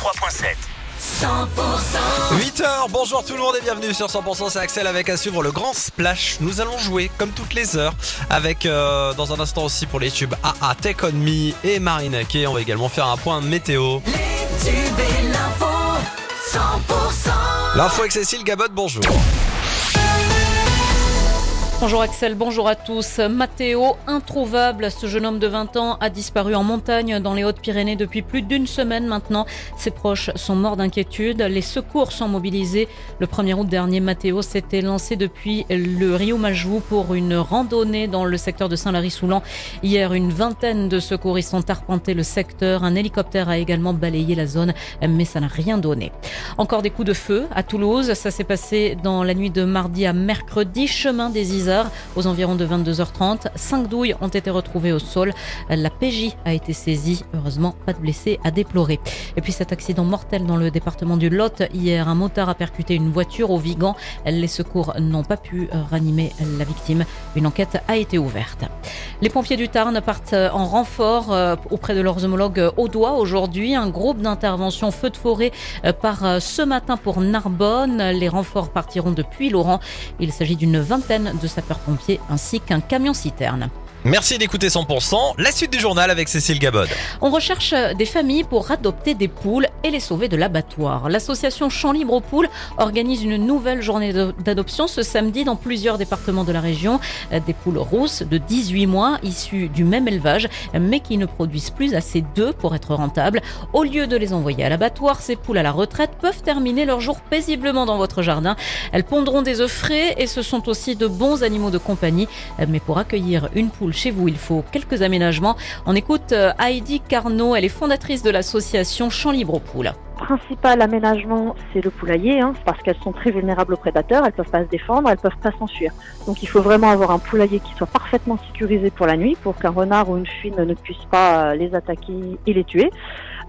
103.7. 8h, bonjour tout le monde et bienvenue sur 100% c'est Axel avec à suivre le grand splash. Nous allons jouer comme toutes les heures avec euh, dans un instant aussi pour les tubes AA Take On Me et Marine Kay. On va également faire un point météo. L'info avec Cécile Gabot, bonjour. Bonjour Axel, bonjour à tous. Mathéo, introuvable, ce jeune homme de 20 ans a disparu en montagne dans les Hautes-Pyrénées depuis plus d'une semaine maintenant. Ses proches sont morts d'inquiétude. Les secours sont mobilisés. Le 1er août dernier, Mathéo s'était lancé depuis le Rio Majou pour une randonnée dans le secteur de Saint-Lary-Soulan. Hier, une vingtaine de secouristes ont arpenté le secteur. Un hélicoptère a également balayé la zone, mais ça n'a rien donné. Encore des coups de feu à Toulouse. Ça s'est passé dans la nuit de mardi à mercredi, chemin des Isards aux environs de 22h30. Cinq douilles ont été retrouvées au sol. La PJ a été saisie. Heureusement, pas de blessés à déplorer. Et puis cet accident mortel dans le département du Lot. Hier, un motard a percuté une voiture au Vigan. Les secours n'ont pas pu ranimer la victime. Une enquête a été ouverte. Les pompiers du Tarn partent en renfort euh, auprès de leurs homologues au doigt aujourd'hui. Un groupe d'intervention feu de forêt euh, part euh, ce matin pour Narbonne. Les renforts partiront depuis Laurent. Il s'agit d'une vingtaine de sapeurs-pompiers ainsi qu'un camion-citerne. Merci d'écouter 100%. La suite du journal avec Cécile Gabod. On recherche des familles pour adopter des poules et les sauver de l'abattoir. L'association Champs Libre aux Poules organise une nouvelle journée d'adoption ce samedi dans plusieurs départements de la région. Des poules rousses de 18 mois issues du même élevage mais qui ne produisent plus assez d'œufs pour être rentables. Au lieu de les envoyer à l'abattoir, ces poules à la retraite peuvent terminer leur jour paisiblement dans votre jardin. Elles pondront des œufs frais et ce sont aussi de bons animaux de compagnie. Mais pour accueillir une poule chez vous, il faut quelques aménagements. On écoute euh, Heidi Carnot, elle est fondatrice de l'association Champs Libre aux Poules principal aménagement, c'est le poulailler, hein, parce qu'elles sont très vulnérables aux prédateurs, elles peuvent pas se défendre, elles peuvent pas s'enfuir. Donc il faut vraiment avoir un poulailler qui soit parfaitement sécurisé pour la nuit, pour qu'un renard ou une fuite ne puisse pas euh, les attaquer et les tuer.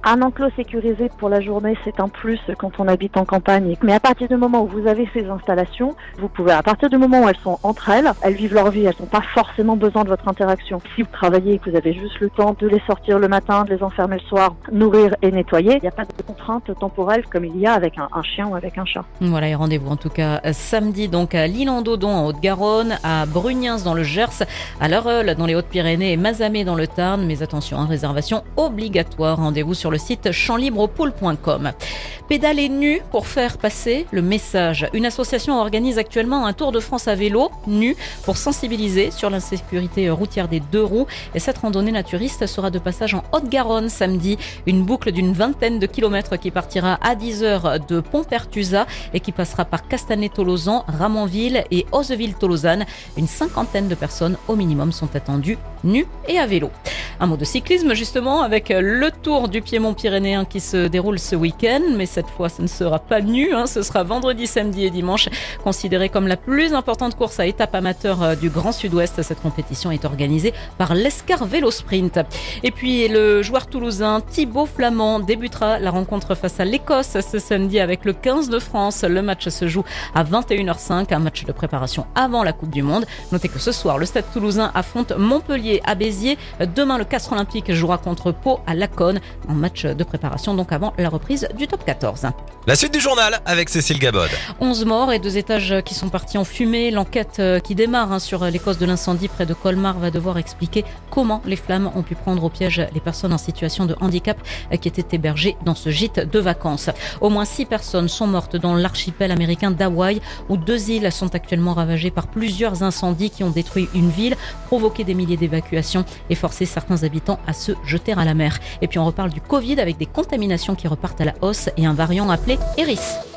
Un enclos sécurisé pour la journée, c'est un plus quand on habite en campagne. Mais à partir du moment où vous avez ces installations, vous pouvez, à partir du moment où elles sont entre elles, elles vivent leur vie, elles n'ont pas forcément besoin de votre interaction. Si vous travaillez et que vous avez juste le temps de les sortir le matin, de les enfermer le soir, nourrir et nettoyer, il n'y a pas de contrainte temporelle comme il y a avec un, chien ou avec un chat. Voilà, et rendez-vous en tout cas samedi donc à lille en en Haute-Garonne, à Brugnens dans le Gers, à L'Heureux dans les Hautes-Pyrénées et Mazamet dans le Tarn. Mais attention, hein, réservation obligatoire. Rendez-vous sur le site champlibrepool.com. Pédaler nu pour faire passer le message. Une association organise actuellement un tour de France à vélo, nu, pour sensibiliser sur l'insécurité routière des deux roues. Et cette randonnée naturiste sera de passage en Haute-Garonne samedi. Une boucle d'une vingtaine de kilomètres qui partira à 10h de Pont-Pertusa et qui passera par Castanet-Tolosan, Ramonville et Oseville-Tolosan. Une cinquantaine de personnes au minimum sont attendues nues et à vélo. Un mot de cyclisme justement avec le Tour du Piémont pyrénéen qui se déroule ce week-end, mais cette fois ce ne sera pas nu, hein. ce sera vendredi, samedi et dimanche, considéré comme la plus importante course à étape amateur euh, du Grand Sud-Ouest. Cette compétition est organisée par l'Escar Vélo Sprint. Et puis le joueur toulousain Thibaut Flamand débutera la rencontre face à l'Écosse ce samedi avec le 15 de France. Le match se joue à 21h05, un match de préparation avant la Coupe du Monde. Notez que ce soir, le Stade toulousain affronte Montpellier à Béziers. Demain, le Castre Olympique jouera contre Pau à Laconne en match de préparation donc avant la reprise du top 14. La suite du journal avec Cécile Gabod. 11 morts et deux étages qui sont partis en fumée. L'enquête euh, qui démarre hein, sur les causes de l'incendie près de Colmar va devoir expliquer comment les flammes ont pu prendre au piège les personnes en situation de handicap euh, qui étaient hébergées dans ce gîte de vacances. Au moins six personnes sont mortes dans l'archipel américain d'Hawaï où deux îles sont actuellement ravagées par plusieurs incendies qui ont détruit une ville, provoqué des milliers d'évacuations et forcé certains habitants à se jeter à la mer. Et puis on reparle du Covid avec des contaminations qui repartent à la hausse et un variant appelé Eris.